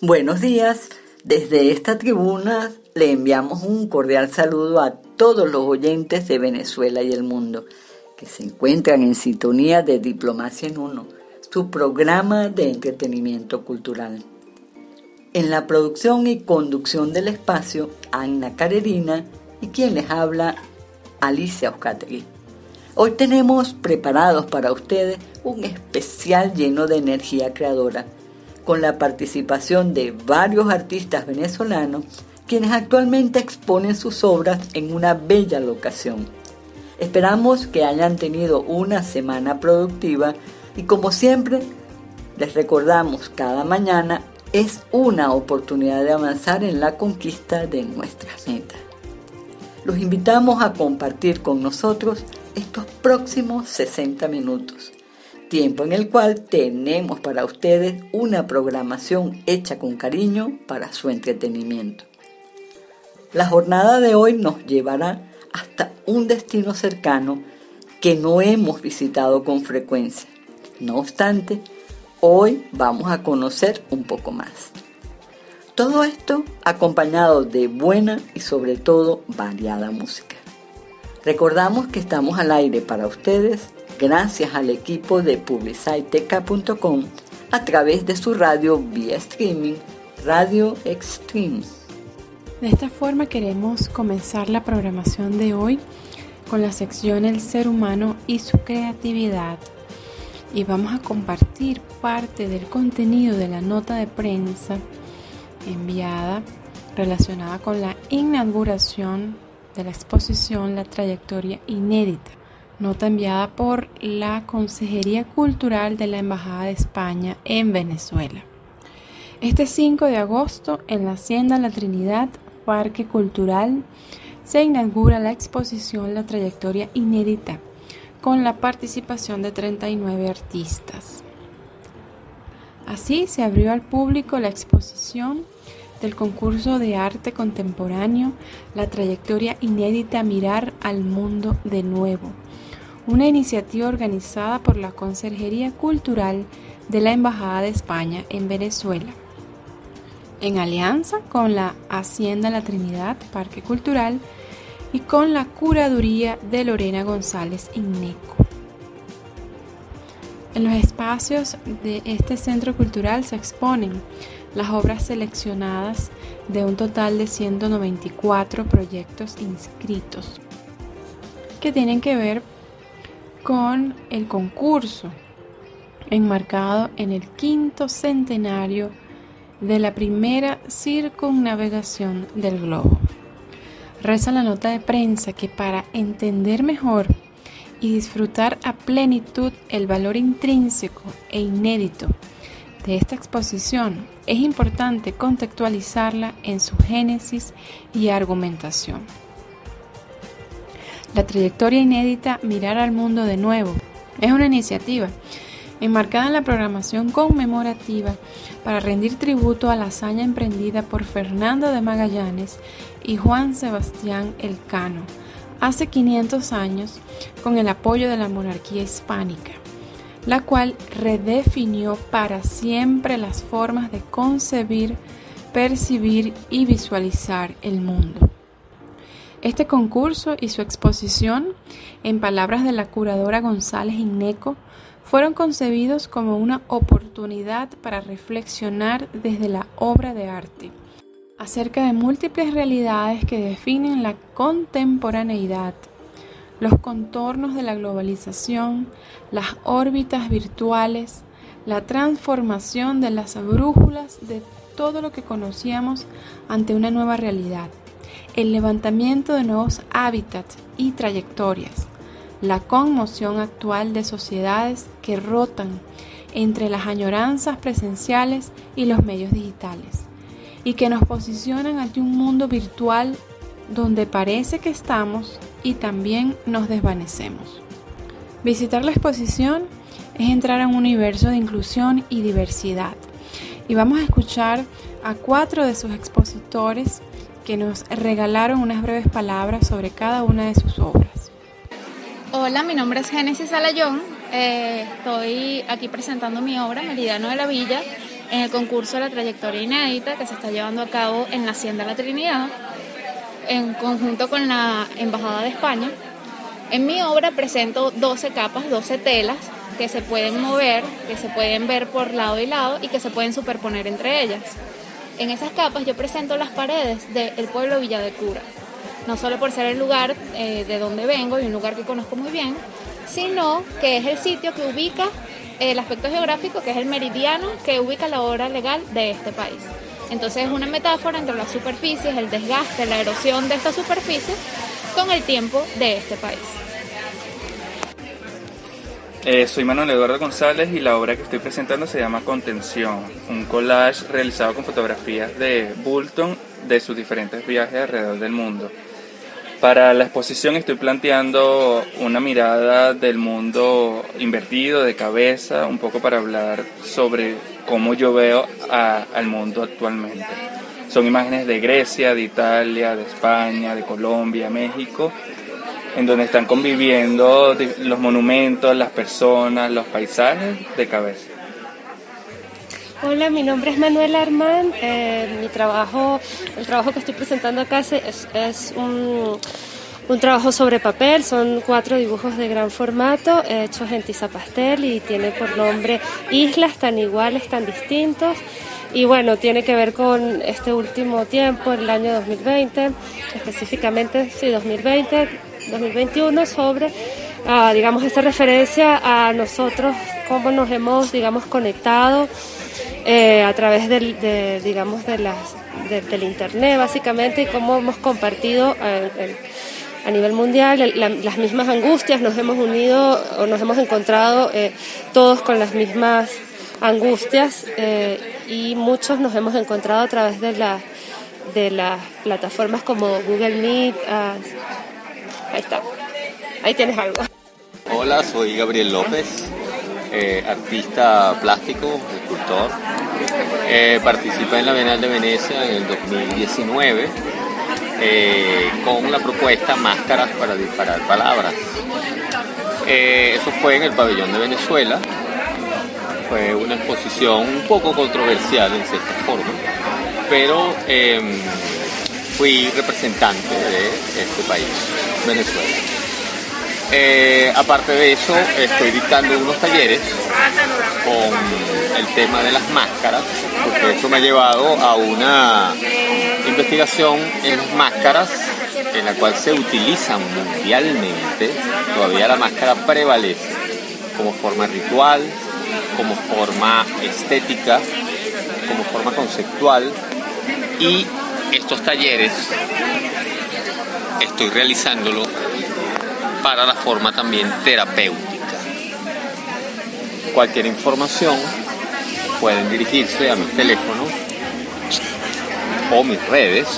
Buenos días. Desde esta tribuna le enviamos un cordial saludo a todos los oyentes de Venezuela y el mundo que se encuentran en sintonía de Diplomacia en Uno, su programa de entretenimiento cultural. En la producción y conducción del espacio, Ana Carerina y quien les habla, Alicia Oscatri. Hoy tenemos preparados para ustedes un especial lleno de energía creadora con la participación de varios artistas venezolanos quienes actualmente exponen sus obras en una bella locación. Esperamos que hayan tenido una semana productiva y como siempre les recordamos cada mañana es una oportunidad de avanzar en la conquista de nuestras metas. Los invitamos a compartir con nosotros estos próximos 60 minutos tiempo en el cual tenemos para ustedes una programación hecha con cariño para su entretenimiento. La jornada de hoy nos llevará hasta un destino cercano que no hemos visitado con frecuencia. No obstante, hoy vamos a conocer un poco más. Todo esto acompañado de buena y sobre todo variada música. Recordamos que estamos al aire para ustedes gracias al equipo de publiciteca.com a través de su radio vía streaming Radio Extreme. De esta forma queremos comenzar la programación de hoy con la sección El ser humano y su creatividad y vamos a compartir parte del contenido de la nota de prensa enviada relacionada con la inauguración de la exposición La trayectoria inédita nota enviada por la Consejería Cultural de la Embajada de España en Venezuela. Este 5 de agosto, en la Hacienda La Trinidad, Parque Cultural, se inaugura la exposición La Trayectoria Inédita, con la participación de 39 artistas. Así se abrió al público la exposición del concurso de arte contemporáneo La Trayectoria Inédita Mirar al Mundo de Nuevo, una iniciativa organizada por la Conserjería Cultural de la Embajada de España en Venezuela, en alianza con la Hacienda La Trinidad Parque Cultural y con la Curaduría de Lorena González Inneco. En los espacios de este centro cultural se exponen las obras seleccionadas de un total de 194 proyectos inscritos que tienen que ver con el concurso enmarcado en el quinto centenario de la primera circunnavegación del globo. Reza la nota de prensa que para entender mejor y disfrutar a plenitud el valor intrínseco e inédito de esta exposición, es importante contextualizarla en su génesis y argumentación. La trayectoria inédita Mirar al Mundo de Nuevo es una iniciativa enmarcada en la programación conmemorativa para rendir tributo a la hazaña emprendida por Fernando de Magallanes y Juan Sebastián Elcano hace 500 años con el apoyo de la monarquía hispánica, la cual redefinió para siempre las formas de concebir, percibir y visualizar el mundo. Este concurso y su exposición, en palabras de la curadora González Inneco, fueron concebidos como una oportunidad para reflexionar desde la obra de arte acerca de múltiples realidades que definen la contemporaneidad, los contornos de la globalización, las órbitas virtuales, la transformación de las brújulas de todo lo que conocíamos ante una nueva realidad el levantamiento de nuevos hábitats y trayectorias, la conmoción actual de sociedades que rotan entre las añoranzas presenciales y los medios digitales, y que nos posicionan ante un mundo virtual donde parece que estamos y también nos desvanecemos. Visitar la exposición es entrar a un universo de inclusión y diversidad. Y vamos a escuchar a cuatro de sus expositores que nos regalaron unas breves palabras sobre cada una de sus obras. Hola, mi nombre es Génesis Alayón. Eh, estoy aquí presentando mi obra, Meridiano de la Villa. en el concurso La Trayectoria Inédita que se está llevando a cabo en la Hacienda La Trinidad, en conjunto con la Embajada de España. En mi obra presento 12 capas, 12 telas que se pueden mover, que se pueden ver por lado y lado y que se pueden superponer entre ellas. En esas capas yo presento las paredes del pueblo Villa de Cura, no solo por ser el lugar eh, de donde vengo y un lugar que conozco muy bien, sino que es el sitio que ubica el aspecto geográfico, que es el meridiano que ubica la obra legal de este país. Entonces es una metáfora entre las superficies, el desgaste, la erosión de esta superficie con el tiempo de este país. Eh, soy Manuel Eduardo González y la obra que estoy presentando se llama Contención, un collage realizado con fotografías de Bulton de sus diferentes viajes alrededor del mundo. Para la exposición estoy planteando una mirada del mundo invertido, de cabeza, un poco para hablar sobre cómo yo veo al mundo actualmente. Son imágenes de Grecia, de Italia, de España, de Colombia, México, en donde están conviviendo los monumentos, las personas, los paisajes de cabeza. Hola, mi nombre es Manuel Armán. Eh, mi trabajo, el trabajo que estoy presentando acá es, es un, un, trabajo sobre papel. Son cuatro dibujos de gran formato hechos en tiza pastel y tiene por nombre Islas tan iguales, tan distintos. Y bueno, tiene que ver con este último tiempo, el año 2020, específicamente, sí, 2020, 2021, sobre, ah, digamos, esta referencia a nosotros, cómo nos hemos, digamos, conectado eh, a través del, de, digamos, de las, del Internet básicamente y cómo hemos compartido eh, a nivel mundial las mismas angustias, nos hemos unido o nos hemos encontrado eh, todos con las mismas angustias y muchos nos hemos encontrado a través de, la, de las plataformas como Google Meet. Ah, ahí está, ahí tienes algo. Hola, soy Gabriel López. Eh, artista plástico, escultor. Eh, participé en la Bienal de Venecia en el 2019 eh, con la propuesta Máscaras para disparar palabras. eso fue en el pabellón de Venezuela. Fue una exposición un poco controversial en cierta forma, pero em, fui representante de este país, Venezuela. Eh, aparte de eso, estoy dictando unos talleres con el tema de las máscaras, porque eso me ha llevado a una investigación en las máscaras en la cual se utilizan mundialmente, todavía la máscara prevalece como forma ritual, como forma estética, como forma conceptual y estos talleres estoy realizándolo para la forma también terapéutica. Cualquier información pueden dirigirse a mi teléfono o mis redes,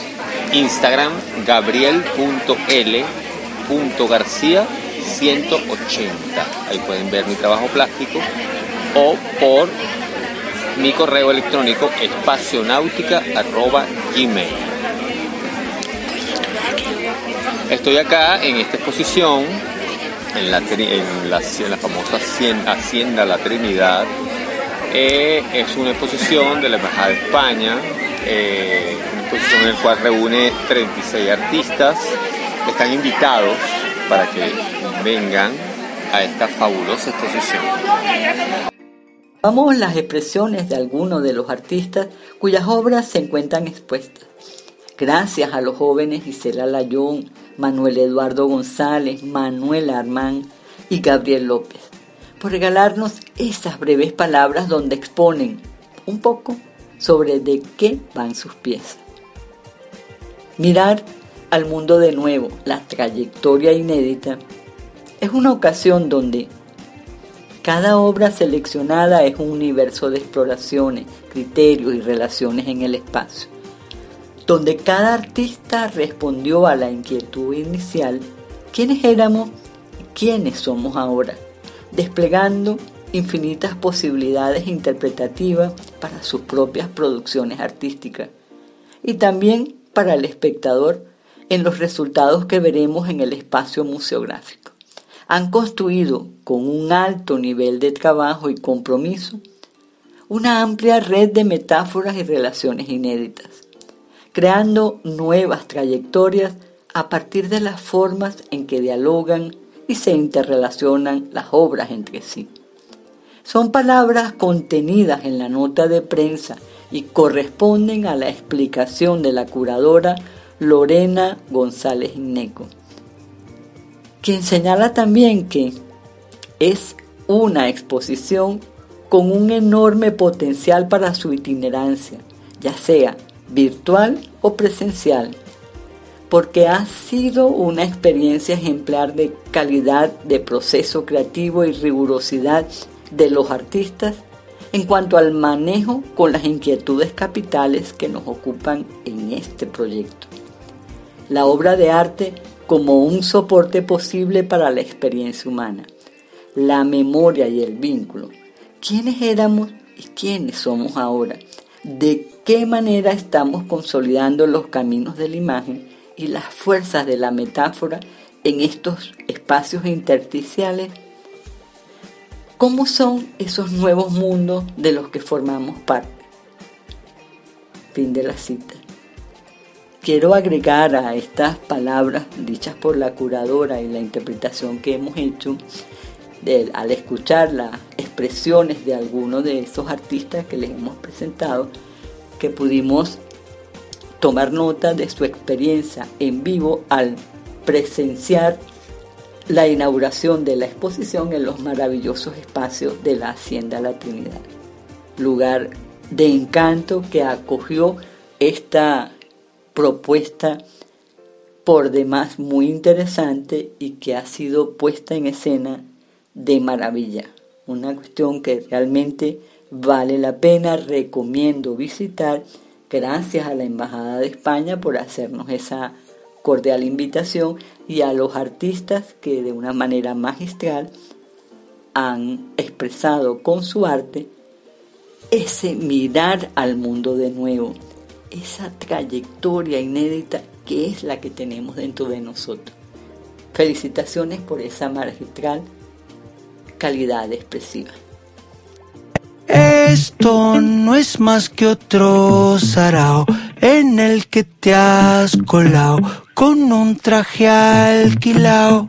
Instagram gabriel.l.garcía 180. Ahí pueden ver mi trabajo plástico o por mi correo electrónico espacionáutica.gmail. Estoy acá en esta exposición, en la, famosa Hacienda La Trinidad. Eh, es una exposición de la Embajada de España, eh, una exposición en la cual reúne 36 artistas están invitados para que vengan a esta fabulosa exposición. Vamos las expresiones de algunos de los artistas cuyas obras se encuentran expuestas. Gracias a los jóvenes Gisela Layón, Manuel Eduardo González, Manuel Armán y Gabriel López, por regalarnos esas breves palabras donde exponen un poco sobre de qué van sus piezas. Mirar al mundo de nuevo, la trayectoria inédita, es una ocasión donde cada obra seleccionada es un universo de exploraciones, criterios y relaciones en el espacio donde cada artista respondió a la inquietud inicial, quiénes éramos y quiénes somos ahora, desplegando infinitas posibilidades interpretativas para sus propias producciones artísticas y también para el espectador en los resultados que veremos en el espacio museográfico. Han construido con un alto nivel de trabajo y compromiso una amplia red de metáforas y relaciones inéditas, creando nuevas trayectorias a partir de las formas en que dialogan y se interrelacionan las obras entre sí. Son palabras contenidas en la nota de prensa y corresponden a la explicación de la curadora Lorena González Ineco, quien señala también que es una exposición con un enorme potencial para su itinerancia, ya sea virtual o presencial, porque ha sido una experiencia ejemplar de calidad de proceso creativo y rigurosidad de los artistas en cuanto al manejo con las inquietudes capitales que nos ocupan en este proyecto. La obra de arte como un soporte posible para la experiencia humana, la memoria y el vínculo. ¿Quiénes éramos y quiénes somos ahora? ¿De qué manera estamos consolidando los caminos de la imagen y las fuerzas de la metáfora en estos espacios intersticiales ¿Cómo son esos nuevos mundos de los que formamos parte? Fin de la cita. Quiero agregar a estas palabras dichas por la curadora y la interpretación que hemos hecho al escuchar las expresiones de algunos de esos artistas que les hemos presentado, que pudimos tomar nota de su experiencia en vivo al presenciar la inauguración de la exposición en los maravillosos espacios de la Hacienda La Trinidad, lugar de encanto que acogió esta propuesta por demás muy interesante y que ha sido puesta en escena de maravilla. Una cuestión que realmente vale la pena, recomiendo visitar. Gracias a la Embajada de España por hacernos esa cordial invitación y a los artistas que de una manera magistral han expresado con su arte ese mirar al mundo de nuevo, esa trayectoria inédita que es la que tenemos dentro de nosotros. Felicitaciones por esa magistral calidad expresiva. Esto no es más que otro sarao en el que te has colado con un traje alquilado.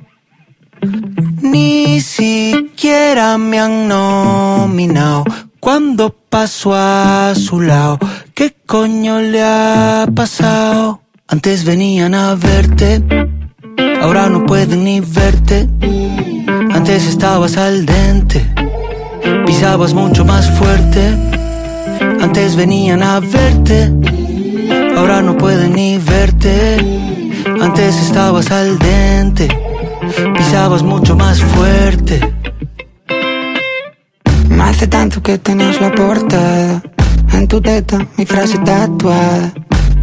Ni siquiera me han nominado cuando paso a su lado. ¿Qué coño le ha pasado? Antes venían a verte, ahora no pueden ni verte. Antes estabas al dente, pisabas mucho más fuerte. Antes venían a verte, ahora no pueden ni verte. Antes estabas al dente, pisabas mucho más fuerte. Hace tanto que tenías la portada en tu teta, mi frase tatuada.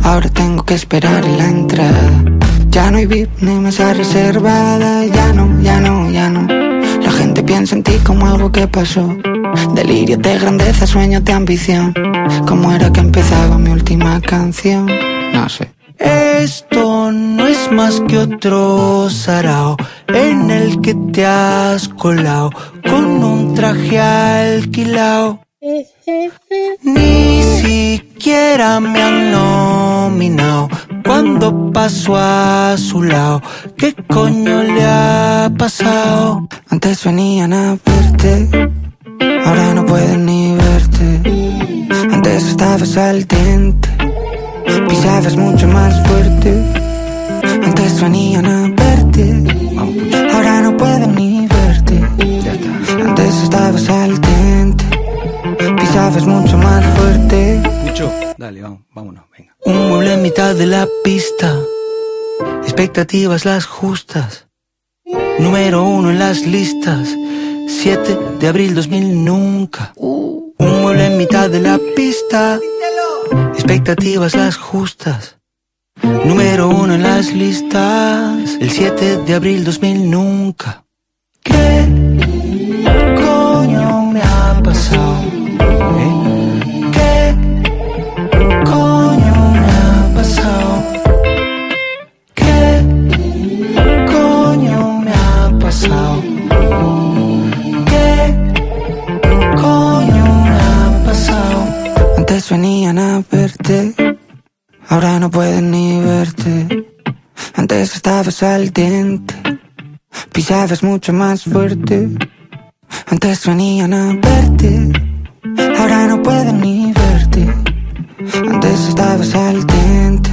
Ahora tengo que esperar en la entrada. Ya no hay VIP ni mesa reservada. Ya no, ya no, ya no. La gente piensa en ti como algo que pasó. Delirio de grandeza, sueño de ambición. ¿Cómo era que empezaba mi última canción? No sé. Esto no es más que otro sarao en el que te has colado con un traje alquilado. Ni siquiera me han nominado cuando paso a su lado. ¿Qué coño le ha pasado? Antes venían a verte, ahora no pueden ni verte. Antes estabas al dente Pisabas mucho más fuerte. Antes venían a verte. Ahora no pueden ni verte. Antes estabas al dente. Pisabas mucho más fuerte. Mucho. Dale, vamos, vámonos, venga. Un mueble en mitad de la pista. Expectativas las justas. Número uno en las listas. 7 de abril 2000 nunca. Un mueble en mitad de la pista expectativas las justas. Número uno en las listas, el 7 de abril 2000 nunca. ¿Qué coño me ha pasado? Venían a verte, ahora no pueden ni verte. Antes estabas al diente, pisabas mucho más fuerte. Antes venían a verte, ahora no pueden ni verte. Antes estabas al diente,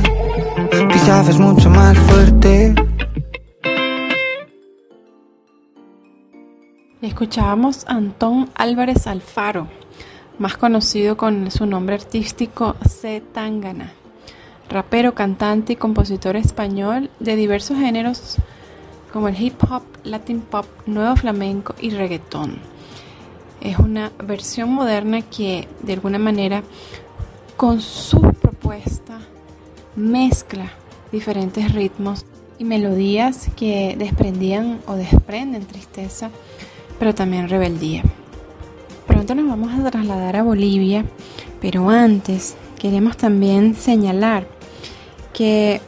pisabas mucho más fuerte. Escuchábamos a Antón Álvarez Alfaro, más conocido con su nombre artístico C. Tangana, rapero, cantante y compositor español de diversos géneros como el hip hop, latin pop, nuevo flamenco y reggaetón. Es una versión moderna que de alguna manera con su propuesta mezcla diferentes ritmos y melodías que desprendían o desprenden tristeza pero también rebeldía. Pronto nos vamos a trasladar a Bolivia, pero antes queremos también señalar que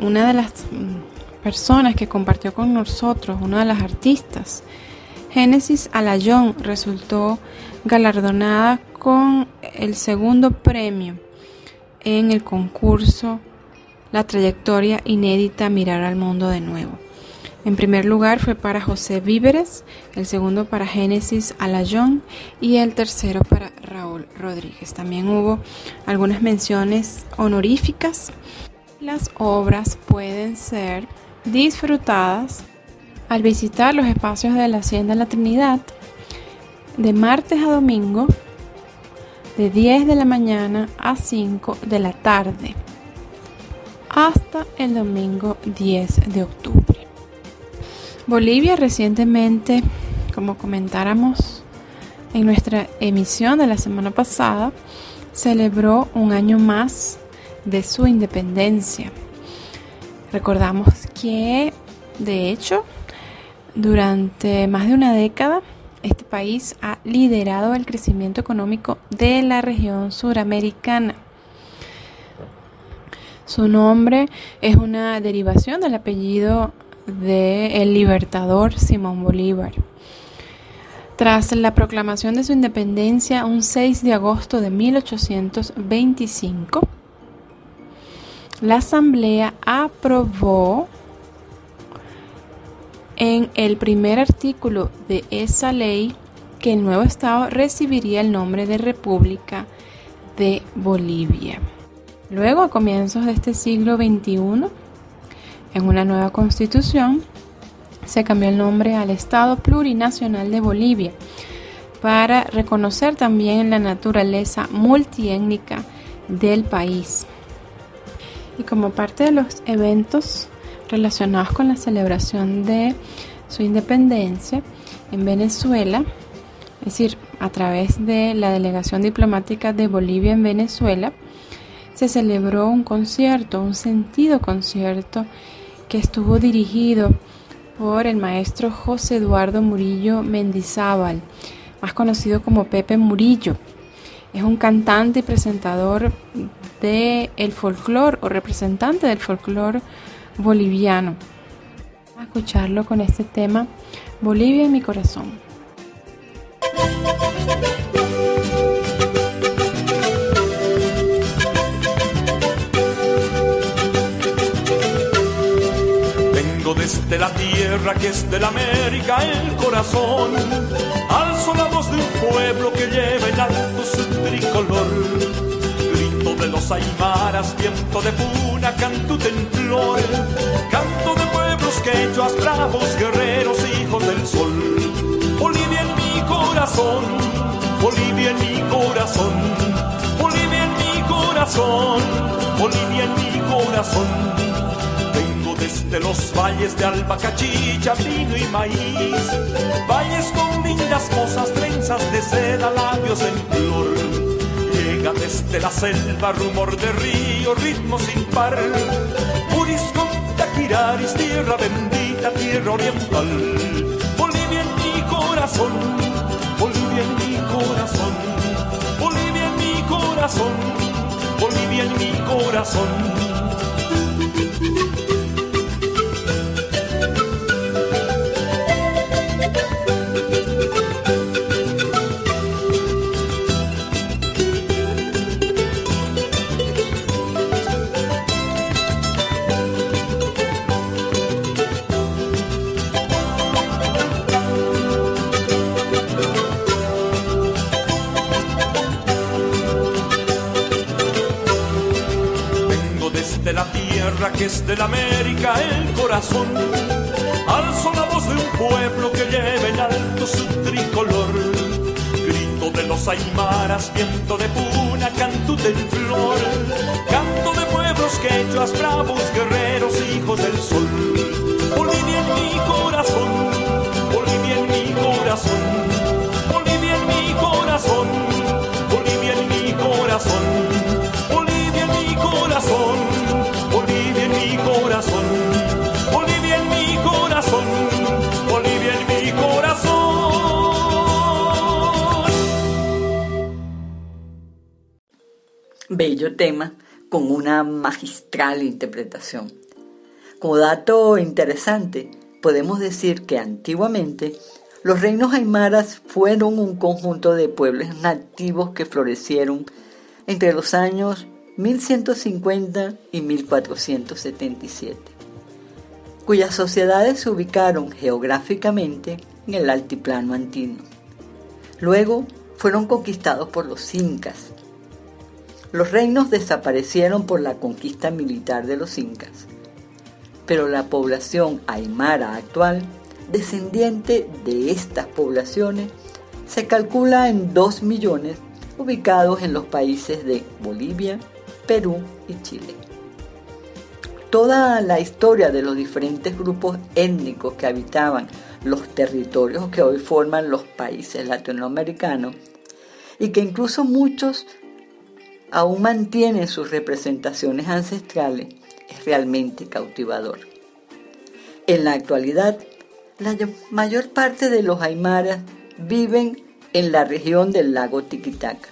una de las mm, personas que compartió con nosotros, una de las artistas, Génesis Alayón, resultó galardonada con el segundo premio en el concurso La trayectoria inédita Mirar al Mundo de Nuevo. En primer lugar fue para José Víveres, el segundo para Génesis Alayón y el tercero para Raúl Rodríguez. También hubo algunas menciones honoríficas. Las obras pueden ser disfrutadas al visitar los espacios de la Hacienda La Trinidad de martes a domingo de 10 de la mañana a 5 de la tarde hasta el domingo 10 de octubre. Bolivia recientemente, como comentáramos en nuestra emisión de la semana pasada, celebró un año más de su independencia. Recordamos que, de hecho, durante más de una década, este país ha liderado el crecimiento económico de la región suramericana. Su nombre es una derivación del apellido de el libertador Simón Bolívar. Tras la proclamación de su independencia un 6 de agosto de 1825, la Asamblea aprobó en el primer artículo de esa ley que el nuevo Estado recibiría el nombre de República de Bolivia. Luego, a comienzos de este siglo XXI, en una nueva constitución se cambió el nombre al Estado Plurinacional de Bolivia para reconocer también la naturaleza multiétnica del país. Y como parte de los eventos relacionados con la celebración de su independencia en Venezuela, es decir, a través de la delegación diplomática de Bolivia en Venezuela, se celebró un concierto, un sentido concierto que estuvo dirigido por el maestro José Eduardo Murillo Mendizábal, más conocido como Pepe Murillo. Es un cantante y presentador del el folclore o representante del folclore boliviano. Vamos a escucharlo con este tema, Bolivia en mi corazón. Desde la tierra que es de la América el corazón. Alzo la voz de un pueblo que lleva en alto su tricolor. Grito de los aymaras, viento de puna, canto en flor. Canto de pueblos quechuas, bravos, guerreros, hijos del sol. Bolivia en mi corazón, Bolivia en mi corazón. Bolivia en mi corazón, Bolivia en mi corazón desde los valles de albacachilla, vino y maíz, valles con lindas cosas, trenzas de seda, labios en flor. Llega desde la selva rumor de río, ritmo sin par. Purisco, Taquiraris, tierra bendita, tierra oriental. Bolivia en mi corazón, Bolivia en mi corazón, Bolivia en mi corazón, Bolivia en mi corazón. Que es de la América el corazón. Alzo la voz de un pueblo que lleva en alto su tricolor. Grito de los aymaras, viento de puna, canto de flor. Canto de pueblos quechuas, bravos guerreros, hijos del sol. Bolivia en mi corazón, Bolivia en mi corazón, Bolivia en mi corazón, Bolivia en mi corazón, Bolivia en mi corazón, corazón, Bolivia en mi corazón, Bolivia en mi corazón. Bello tema con una magistral interpretación. Como dato interesante, podemos decir que antiguamente los reinos aymaras fueron un conjunto de pueblos nativos que florecieron entre los años 1150 y 1477, cuyas sociedades se ubicaron geográficamente en el altiplano andino. Luego fueron conquistados por los incas. Los reinos desaparecieron por la conquista militar de los incas pero la población aymara actual, descendiente de estas poblaciones, se calcula en 2 millones ubicados en los países de Bolivia, Perú y Chile. Toda la historia de los diferentes grupos étnicos que habitaban los territorios que hoy forman los países latinoamericanos y que incluso muchos aún mantienen sus representaciones ancestrales es realmente cautivador. En la actualidad, la mayor parte de los aymaras viven en la región del lago Tiquitaca,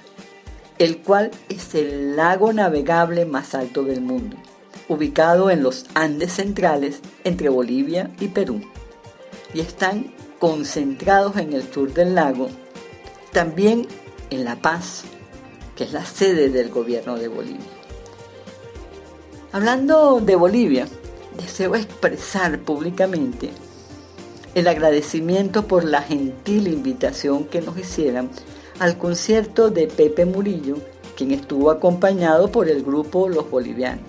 el cual es el lago navegable más alto del mundo, ubicado en los Andes centrales entre Bolivia y Perú, y están concentrados en el sur del lago, también en La Paz, que es la sede del gobierno de Bolivia. Hablando de Bolivia, deseo expresar públicamente el agradecimiento por la gentil invitación que nos hicieran al concierto de Pepe Murillo, quien estuvo acompañado por el grupo Los Bolivianos,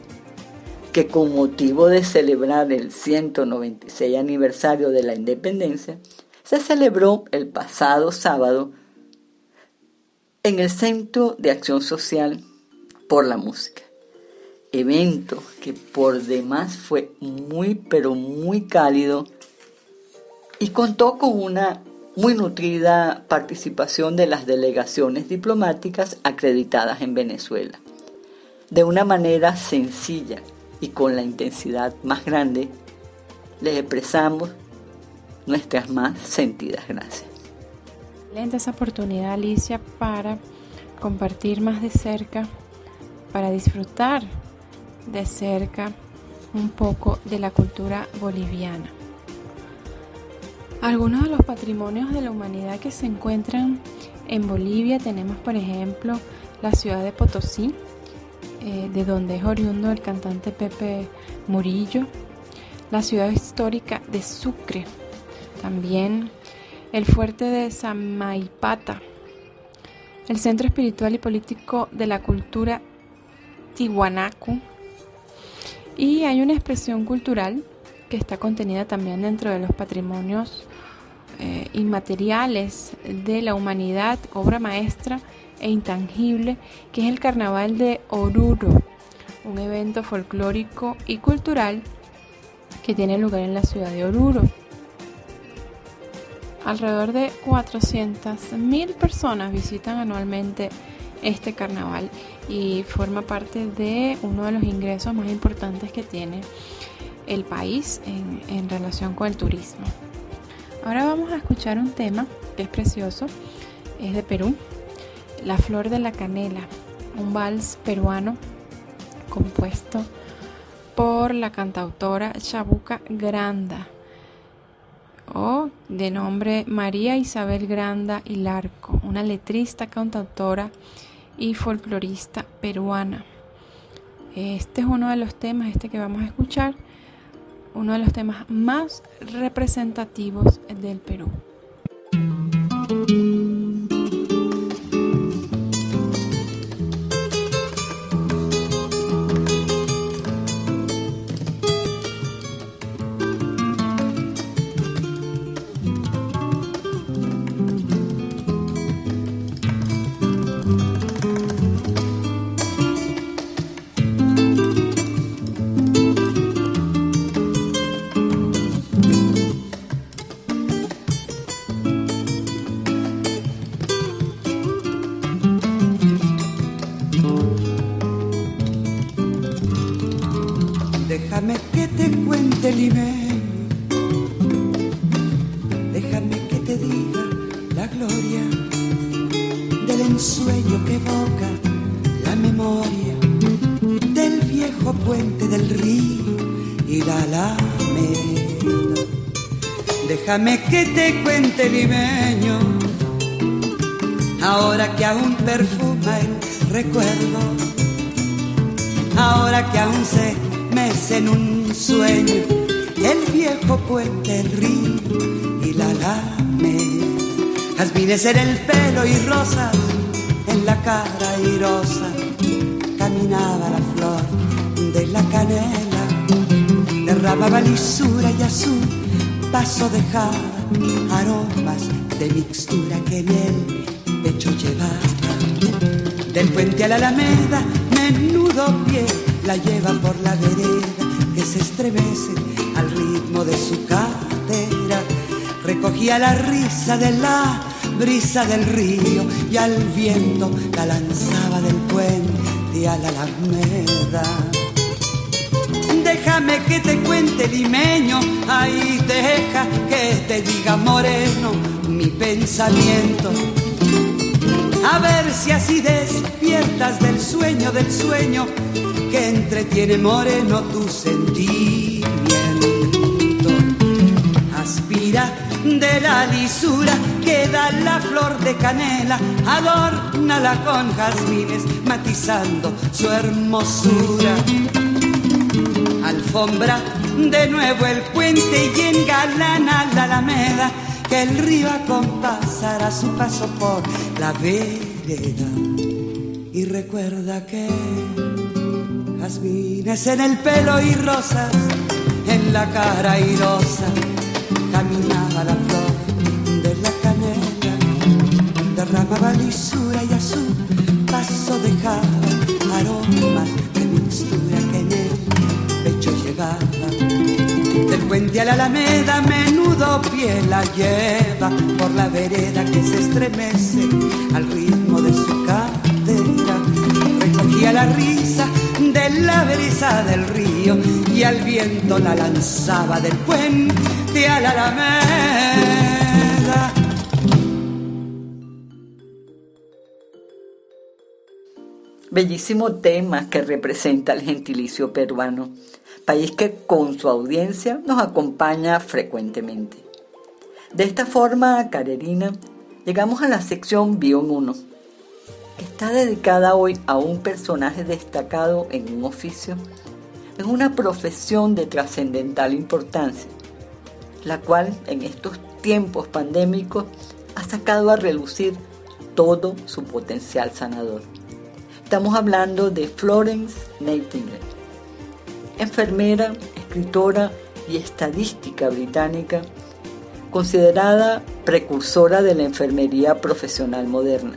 que con motivo de celebrar el 196 aniversario de la independencia, se celebró el pasado sábado en el Centro de Acción Social por la Música. Evento que por demás fue muy pero muy cálido y contó con una muy nutrida participación de las delegaciones diplomáticas acreditadas en Venezuela. De una manera sencilla y con la intensidad más grande, les expresamos nuestras más sentidas gracias. Excelente esa oportunidad, Alicia, para compartir más de cerca, para disfrutar de cerca un poco de la cultura boliviana. Algunos de los patrimonios de la humanidad que se encuentran en Bolivia tenemos, por ejemplo, la ciudad de Potosí, eh, de donde es oriundo el cantante Pepe Murillo, la ciudad histórica de Sucre, también el fuerte de Samaipata, el centro espiritual y político de la cultura Tiwanaku, y hay una expresión cultural que está contenida también dentro de los patrimonios eh, inmateriales de la humanidad, obra maestra e intangible, que es el Carnaval de Oruro, un evento folclórico y cultural que tiene lugar en la ciudad de Oruro. Alrededor de 400.000 personas visitan anualmente este carnaval y forma parte de uno de los ingresos más importantes que tiene el país en, relación con el turismo. Ahora vamos a escuchar un tema que es precioso, es de Perú, La Flor de la Canela, un vals peruano compuesto por la cantautora Chabuca Granda o de nombre María Isabel Granda y Larco, una letrista, cantautora y folclorista peruana. Este es uno de los temas, este que vamos a escuchar, uno de los temas más representativos del Perú. Limeño, déjame que te diga la gloria del ensueño que evoca la memoria del viejo puente del río y la alameda. Déjame que te cuente limeño, ahora que aún perfuma el recuerdo, ahora que aún se mece en un sueño el viejo puente, río y la alameda. Jazmines en el pelo y rosas en la cara irosa, caminaba la flor de la canela, derramaba lisura y azul paso dejaba aromas de mixtura que en el pecho llevaba. Del puente a la alameda, menudo pie la lleva por la vereda se estremece al ritmo de su cadera. Recogía la risa de la brisa del río y al viento la lanzaba del puente a la alameda. Déjame que te cuente limeño, ahí deja que te diga moreno mi pensamiento. A ver si así despiertas del sueño del sueño que entretiene moreno tu sentimiento. Aspira de la lisura que da la flor de canela, adórnala con jazmines matizando su hermosura alfombra de nuevo el puente y engalana la alameda que el río acompasará su paso por la vereda. Y recuerda que jazmines en el pelo y rosas en la cara irosa caminaba la flor de la canela, derramaba lisura y a su paso dejaba aromas de mixtura que en él pecho llevaba. Del puente a la alameda, menudo pie la lleva por la vereda que se estremece al ritmo de su cadera. Recogía la risa la brisa del río y al viento la lanzaba del puente a la alameda. Bellísimo tema que representa el gentilicio peruano, país que con su audiencia nos acompaña frecuentemente. De esta forma, Carerina, llegamos a la sección Bion 1, que está dedicada hoy a un personaje destacado en un oficio, en una profesión de trascendental importancia, la cual en estos tiempos pandémicos ha sacado a relucir todo su potencial sanador. Estamos hablando de Florence Nightingale, enfermera, escritora y estadística británica, considerada precursora de la enfermería profesional moderna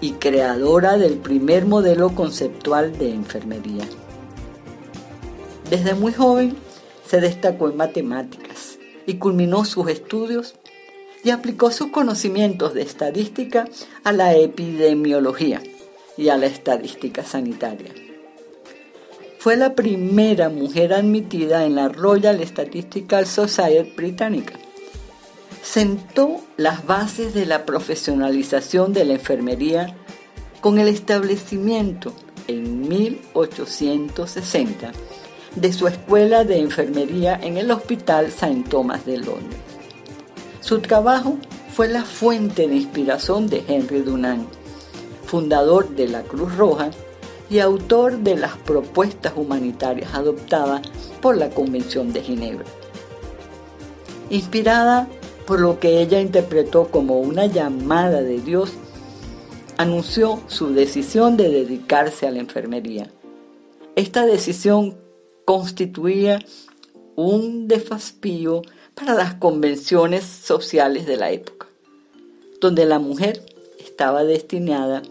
y creadora del primer modelo conceptual de enfermería. Desde muy joven se destacó en matemáticas y culminó sus estudios y aplicó sus conocimientos de estadística a la epidemiología y a la estadística sanitaria. Fue la primera mujer admitida en la Royal Statistical Society británica. Sentó las bases de la profesionalización de la enfermería con el establecimiento en 1860 de su escuela de enfermería en el Hospital St. Thomas de Londres. Su trabajo fue la fuente de inspiración de Henry Dunant, fundador de la Cruz Roja y autor de las propuestas humanitarias adoptadas por la Convención de Ginebra. Inspirada por lo que ella interpretó como una llamada de Dios, anunció su decisión de dedicarse a la enfermería. Esta decisión constituía un desafío para las convenciones sociales de la época, donde la mujer estaba destinada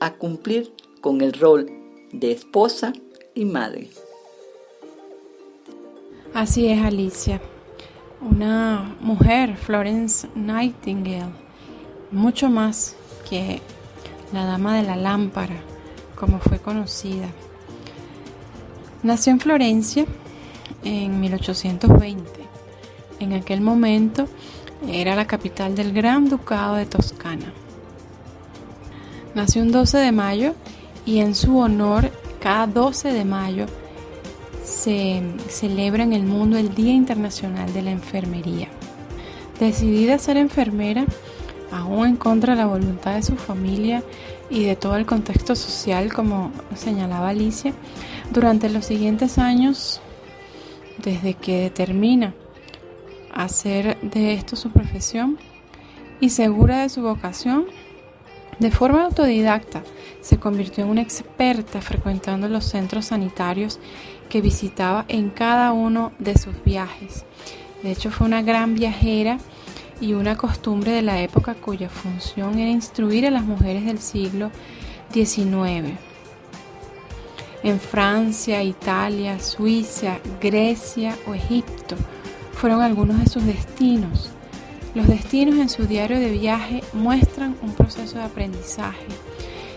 a cumplir con el rol de esposa y madre. Así es, Alicia. Una mujer, Florence Nightingale, mucho más que la dama de la lámpara, como fue conocida. Nació en Florencia en 1820. En aquel momento era la capital del Gran Ducado de Toscana. Nació un 12 de mayo y en su honor cada 12 de mayo se celebra en el mundo el Día Internacional de la Enfermería. Decidida a ser enfermera, aún en contra de la voluntad de su familia y de todo el contexto social, como señalaba Alicia, durante los siguientes años, desde que determina hacer de esto su profesión y segura de su vocación, de forma autodidacta se convirtió en una experta frecuentando los centros sanitarios que visitaba en cada uno de sus viajes. De hecho, fue una gran viajera y una costumbre de la época cuya función era instruir a las mujeres del siglo XIX. En Francia, Italia, Suiza, Grecia o Egipto fueron algunos de sus destinos. Los destinos en su diario de viaje muestran un proceso de aprendizaje,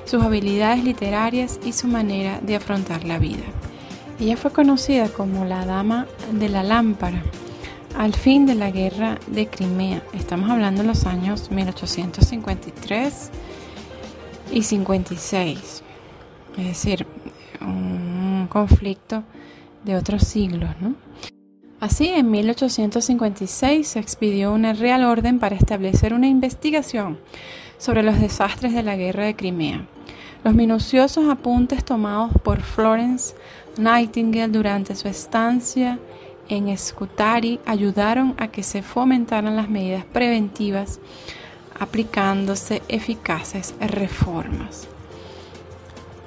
sus habilidades literarias y su manera de afrontar la vida. Ella fue conocida como la Dama de la Lámpara al fin de la guerra de Crimea. Estamos hablando de los años 1853 y 56. Es decir, un conflicto de otros siglos. Así, en 1856 se expidió una real orden para establecer una investigación sobre los desastres de la guerra de Crimea. Los minuciosos apuntes tomados por Florence Nightingale durante su estancia en Scutari ayudaron a que se fomentaran las medidas preventivas aplicándose eficaces reformas.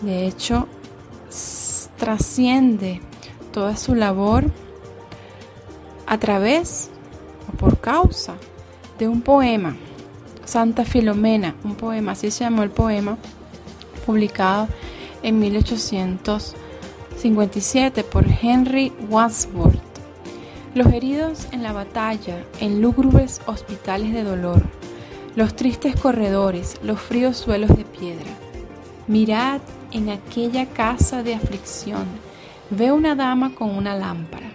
De hecho, trasciende toda su labor a través o por causa de un poema, Santa Filomena, un poema, así se llamó el poema, publicado en 1857 por Henry Wadsworth los heridos en la batalla, en lúgubres hospitales de dolor, los tristes corredores, los fríos suelos de piedra. Mirad en aquella casa de aflicción, ve una dama con una lámpara.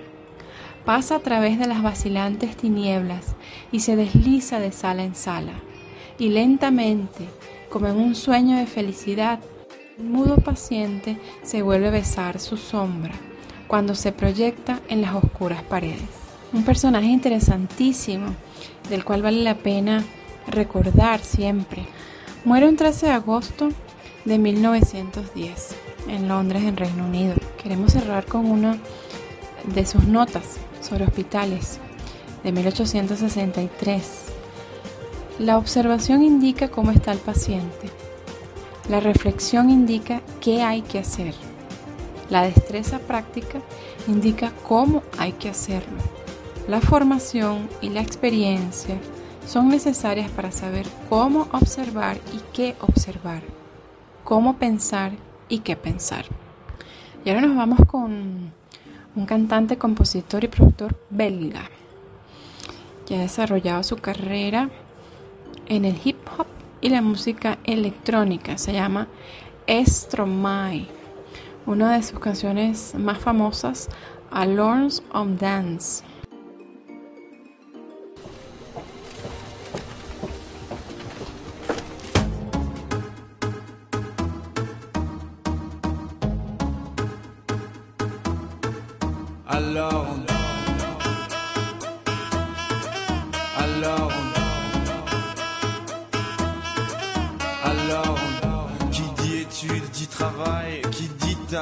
Pasa a través de las vacilantes tinieblas y se desliza de sala en sala. Y lentamente, como en un sueño de felicidad, el mudo paciente se vuelve a besar su sombra cuando se proyecta en las oscuras paredes. Un personaje interesantísimo del cual vale la pena recordar siempre. Muere un 13 de agosto de 1910 en Londres, en Reino Unido. Queremos cerrar con una de sus notas sobre hospitales de 1863. La observación indica cómo está el paciente. La reflexión indica qué hay que hacer. La destreza práctica indica cómo hay que hacerlo. La formación y la experiencia son necesarias para saber cómo observar y qué observar, cómo pensar y qué pensar. Y ahora nos vamos con un cantante, compositor y productor belga que ha desarrollado su carrera en el hip hop y la música electrónica. Se llama Stromae. Una de sus canciones más famosas, Alarms of Dance.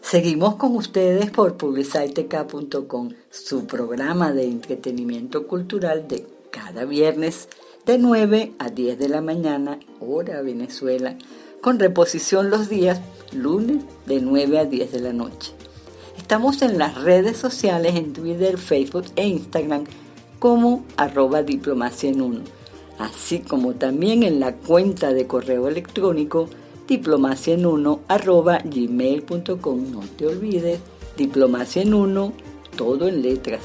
Seguimos con ustedes por publicitec.com, su programa de entretenimiento cultural de cada viernes de 9 a 10 de la mañana, hora Venezuela, con reposición los días lunes de 9 a 10 de la noche. Estamos en las redes sociales, en Twitter, Facebook e Instagram como arroba diplomacia en uno, así como también en la cuenta de correo electrónico diplomacia en uno arroba gmail.com. No te olvides, diplomacia en uno, todo en letras.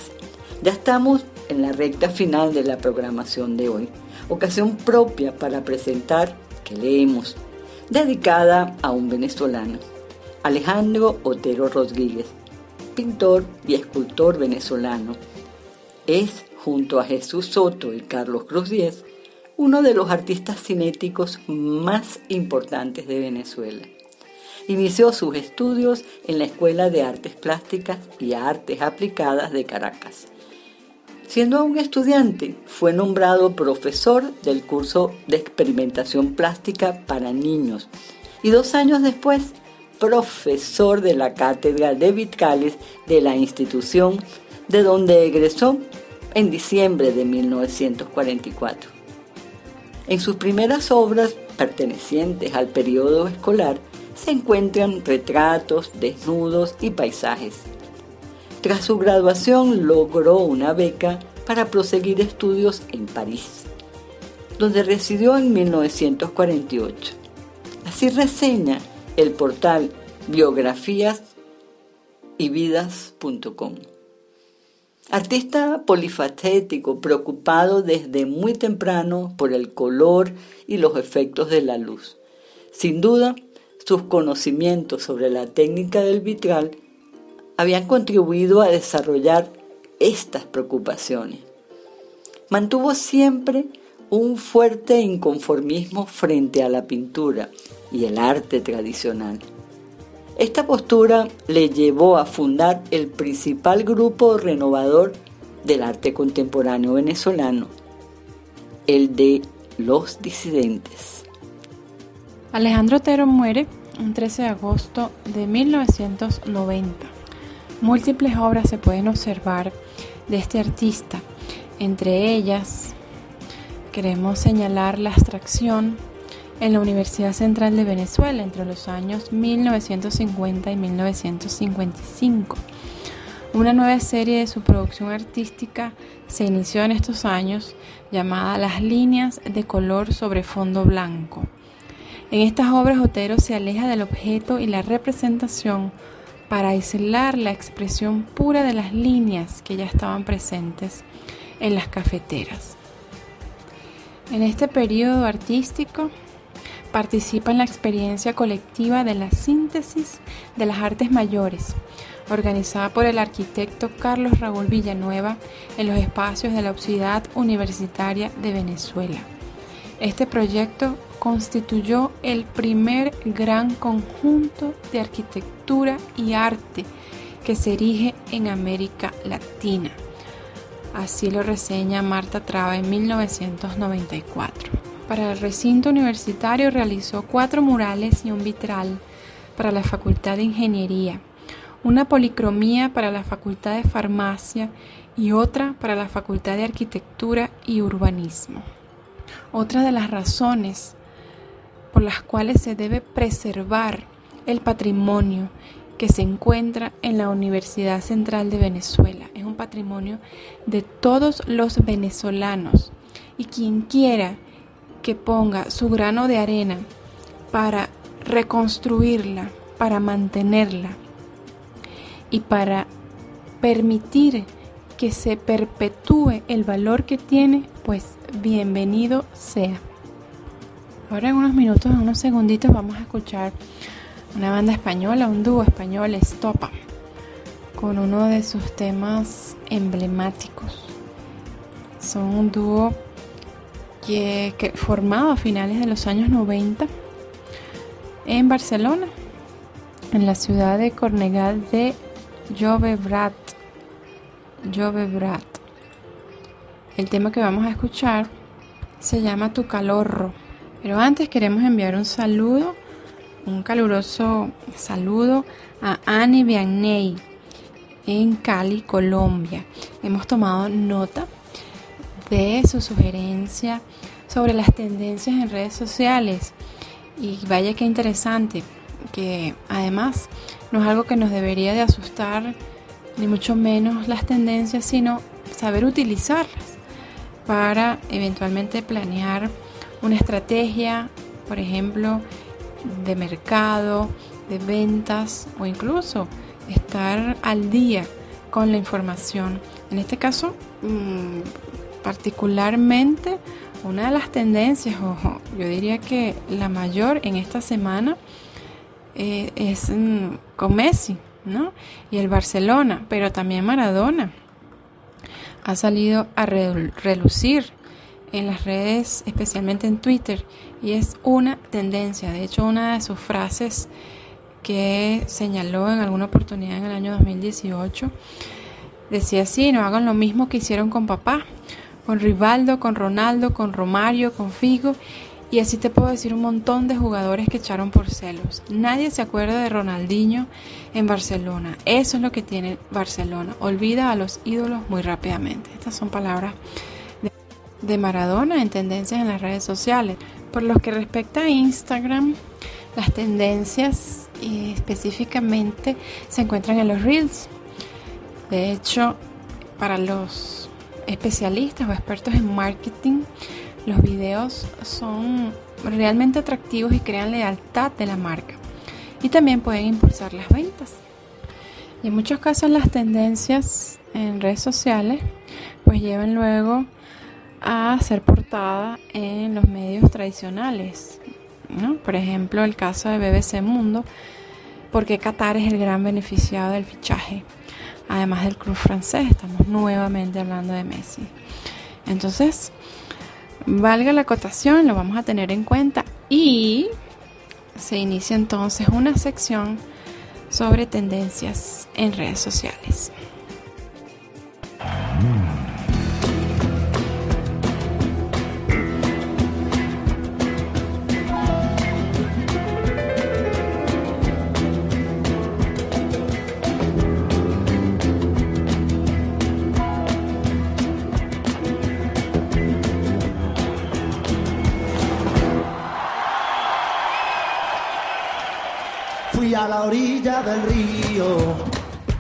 Ya estamos en la recta final de la programación de hoy, ocasión propia para presentar que leemos, dedicada a un venezolano, Alejandro Otero Rodríguez, pintor y escultor venezolano. Es, junto a Jesús Soto y Carlos Cruz Diez, uno de los artistas cinéticos más importantes de Venezuela. Inició sus estudios en la Escuela de Artes Plásticas y Artes Aplicadas de Caracas. Siendo aún estudiante, fue nombrado profesor del curso de experimentación plástica para niños y dos años después, profesor de la cátedra de Vitrales de la institución de donde egresó en diciembre de 1944. En sus primeras obras, pertenecientes al periodo escolar, se encuentran retratos, desnudos y paisajes. Tras su graduación logró una beca para proseguir estudios en París, donde residió en 1948. Así reseña el portal biografías y vidas.com. Artista polifacético, preocupado desde muy temprano por el color y los efectos de la luz. Sin duda, sus conocimientos sobre la técnica del vitral habían contribuido a desarrollar estas preocupaciones. Mantuvo siempre un fuerte inconformismo frente a la pintura y el arte tradicional. Esta postura le llevó a fundar el principal grupo renovador del arte contemporáneo venezolano, el de los disidentes. Alejandro Otero muere un 13 de agosto de 1990. Múltiples obras se pueden observar de este artista. Entre ellas, queremos señalar la abstracción en la Universidad Central de Venezuela entre los años 1950 y 1955. Una nueva serie de su producción artística se inició en estos años llamada Las líneas de color sobre fondo blanco. En estas obras Otero se aleja del objeto y la representación para aislar la expresión pura de las líneas que ya estaban presentes en las cafeteras. En este periodo artístico participa en la experiencia colectiva de la síntesis de las artes mayores, organizada por el arquitecto Carlos Raúl Villanueva en los espacios de la Universidad Universitaria de Venezuela. Este proyecto constituyó el primer gran conjunto de arquitectura y arte que se erige en América Latina. Así lo reseña Marta Traba en 1994. Para el recinto universitario realizó cuatro murales y un vitral para la Facultad de Ingeniería, una policromía para la Facultad de Farmacia y otra para la Facultad de Arquitectura y Urbanismo. Otra de las razones por las cuales se debe preservar el patrimonio que se encuentra en la Universidad Central de Venezuela. Es un patrimonio de todos los venezolanos y quien quiera que ponga su grano de arena para reconstruirla, para mantenerla y para permitir que se perpetúe el valor que tiene, pues bienvenido sea. Ahora en unos minutos, en unos segunditos vamos a escuchar una banda española, un dúo español, Estopa, con uno de sus temas emblemáticos. Son un dúo que, formado a finales de los años 90 en Barcelona, en la ciudad de Cornegal de Llobregat. Llobregat. El tema que vamos a escuchar se llama Tu calorro. Pero antes queremos enviar un saludo, un caluroso saludo a Annie Vianney en Cali, Colombia. Hemos tomado nota de su sugerencia sobre las tendencias en redes sociales y vaya que interesante que además no es algo que nos debería de asustar ni mucho menos las tendencias sino saber utilizarlas para eventualmente planear una estrategia, por ejemplo, de mercado, de ventas o incluso estar al día con la información. En este caso, mm, particularmente, una de las tendencias, ojo, yo diría que la mayor en esta semana eh, es mm, con Messi, ¿no? Y el Barcelona, pero también Maradona ha salido a relucir en las redes, especialmente en Twitter, y es una tendencia. De hecho, una de sus frases que señaló en alguna oportunidad en el año 2018 decía así, no hagan lo mismo que hicieron con papá, con Rivaldo, con Ronaldo, con Romario, con Figo, y así te puedo decir un montón de jugadores que echaron por celos. Nadie se acuerda de Ronaldinho en Barcelona. Eso es lo que tiene Barcelona. Olvida a los ídolos muy rápidamente. Estas son palabras de Maradona en tendencias en las redes sociales. Por lo que respecta a Instagram, las tendencias eh, específicamente se encuentran en los reels. De hecho, para los especialistas o expertos en marketing, los videos son realmente atractivos y crean lealtad de la marca. Y también pueden impulsar las ventas. Y en muchos casos las tendencias en redes sociales pues llevan luego a ser portada en los medios tradicionales. ¿no? Por ejemplo, el caso de BBC Mundo, porque Qatar es el gran beneficiado del fichaje, además del club francés. Estamos nuevamente hablando de Messi. Entonces, valga la acotación, lo vamos a tener en cuenta y se inicia entonces una sección sobre tendencias en redes sociales. Del río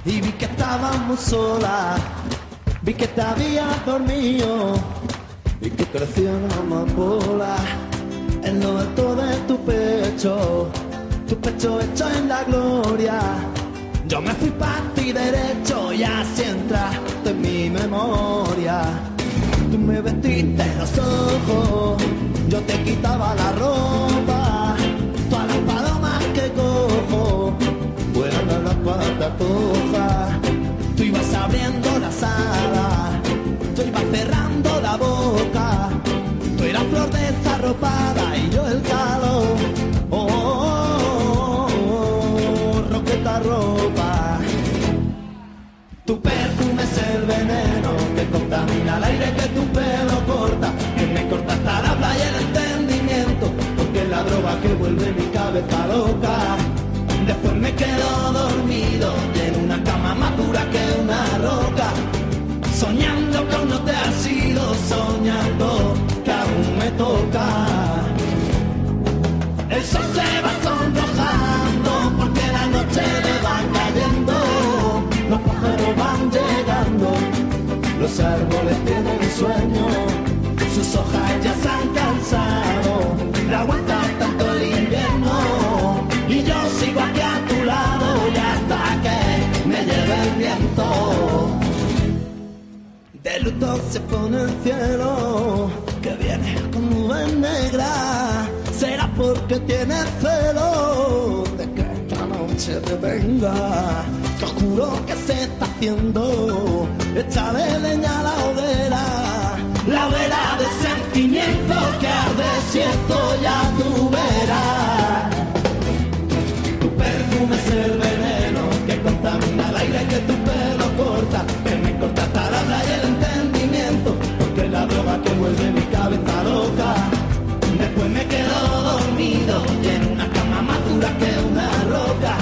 y vi que estábamos solas, vi que te habías dormido y que creció una amapola en lo alto de tu pecho, tu pecho hecho en la gloria. Yo me fui para ti derecho y así entraste en mi memoria. Tú me vestiste los ojos, yo te quitaba la ropa, todas las palomas que cojas. Tú ibas abriendo la sala, yo iba cerrando la boca, tú eras flor desarropada y yo el calor. Oh, oh, oh, oh, roqueta ropa. Tu perfume es el veneno que contamina el aire que tu pelo corta, que me corta hasta la playa el entendimiento, porque es la droga que vuelve mi cabeza loca. Después me quedo dormido en una cama más dura que una roca, soñando que aún no te has ido, soñando que aún me toca. El sol se va sonrojando porque la noche le va cayendo, los pájaros van llegando, los árboles tienen sueño, sus hojas ya se han cansado, Se pone el cielo, que viene con nubes negras. Será porque tiene celo de que esta noche te venga. Te juro que se está haciendo, échale leña la hoguera. La hoguera de sentimiento que arde si esto ya tú verás. Tu perfume es el veneno que contamina vuelve mi cabeza loca. Después me quedo dormido y en una cama más dura que una roca,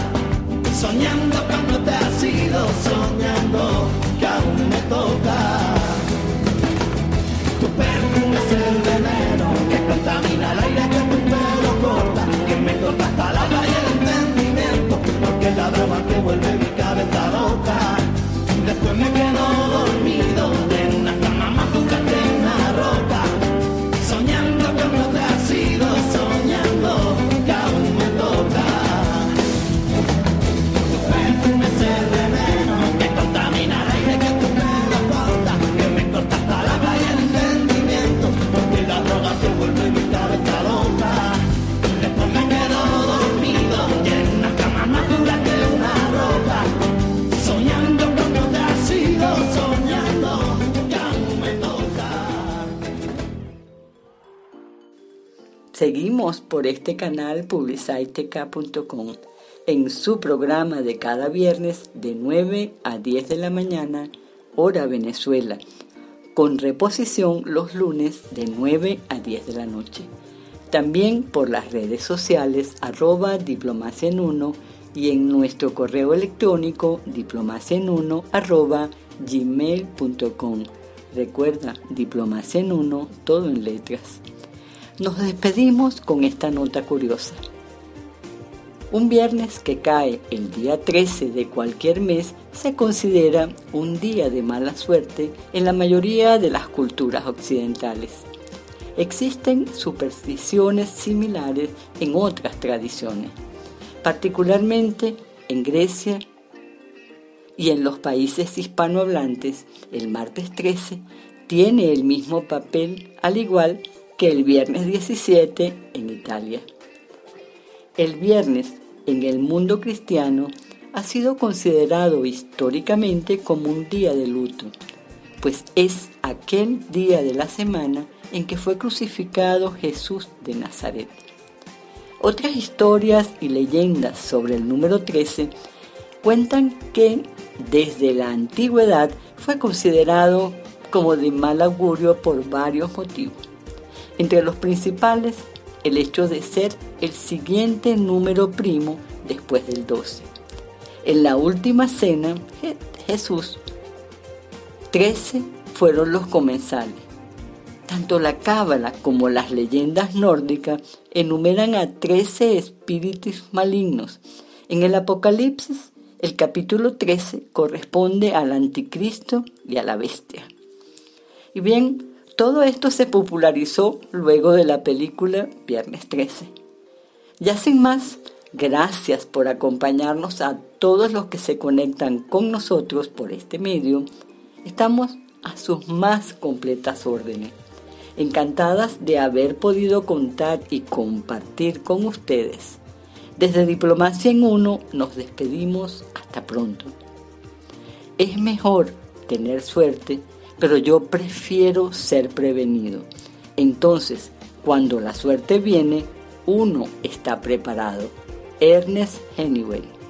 soñando que aún no te has ido, soñando que aún me toca. Tu perfume es el veneno que contamina el aire que tu pelo corta, que me corta hasta la y el entendimiento, porque la droga que vuelve mi cabeza loca. Después me quedo Seguimos por este canal publiciteca.com en su programa de cada viernes de 9 a 10 de la mañana, hora Venezuela, con reposición los lunes de 9 a 10 de la noche. También por las redes sociales arroba diplomacia en uno y en nuestro correo electrónico diplomacia en uno arroba gmail.com. Recuerda, diplomacia en uno, todo en letras. Nos despedimos con esta nota curiosa. Un viernes que cae el día 13 de cualquier mes se considera un día de mala suerte en la mayoría de las culturas occidentales. Existen supersticiones similares en otras tradiciones, particularmente en Grecia y en los países hispanohablantes. El martes 13 tiene el mismo papel al igual que el viernes 17 en Italia. El viernes en el mundo cristiano ha sido considerado históricamente como un día de luto, pues es aquel día de la semana en que fue crucificado Jesús de Nazaret. Otras historias y leyendas sobre el número 13 cuentan que desde la antigüedad fue considerado como de mal augurio por varios motivos. Entre los principales, el hecho de ser el siguiente número primo después del 12. En la última cena, Jesús, 13 fueron los comensales. Tanto la cábala como las leyendas nórdicas enumeran a 13 espíritus malignos. En el Apocalipsis El capítulo 13 corresponde al anticristo y a la bestia. Y bien, todo esto se popularizó luego de la película Viernes 13. Ya sin más, gracias por acompañarnos a todos los que se conectan con nosotros por este medio. Estamos a sus más completas órdenes. Encantadas de haber podido contar y compartir con ustedes. Desde Diplomacia en Uno nos despedimos hasta pronto. Es mejor tener suerte pero yo prefiero ser prevenido. Entonces, cuando la suerte viene, uno está preparado. Ernest Hemingway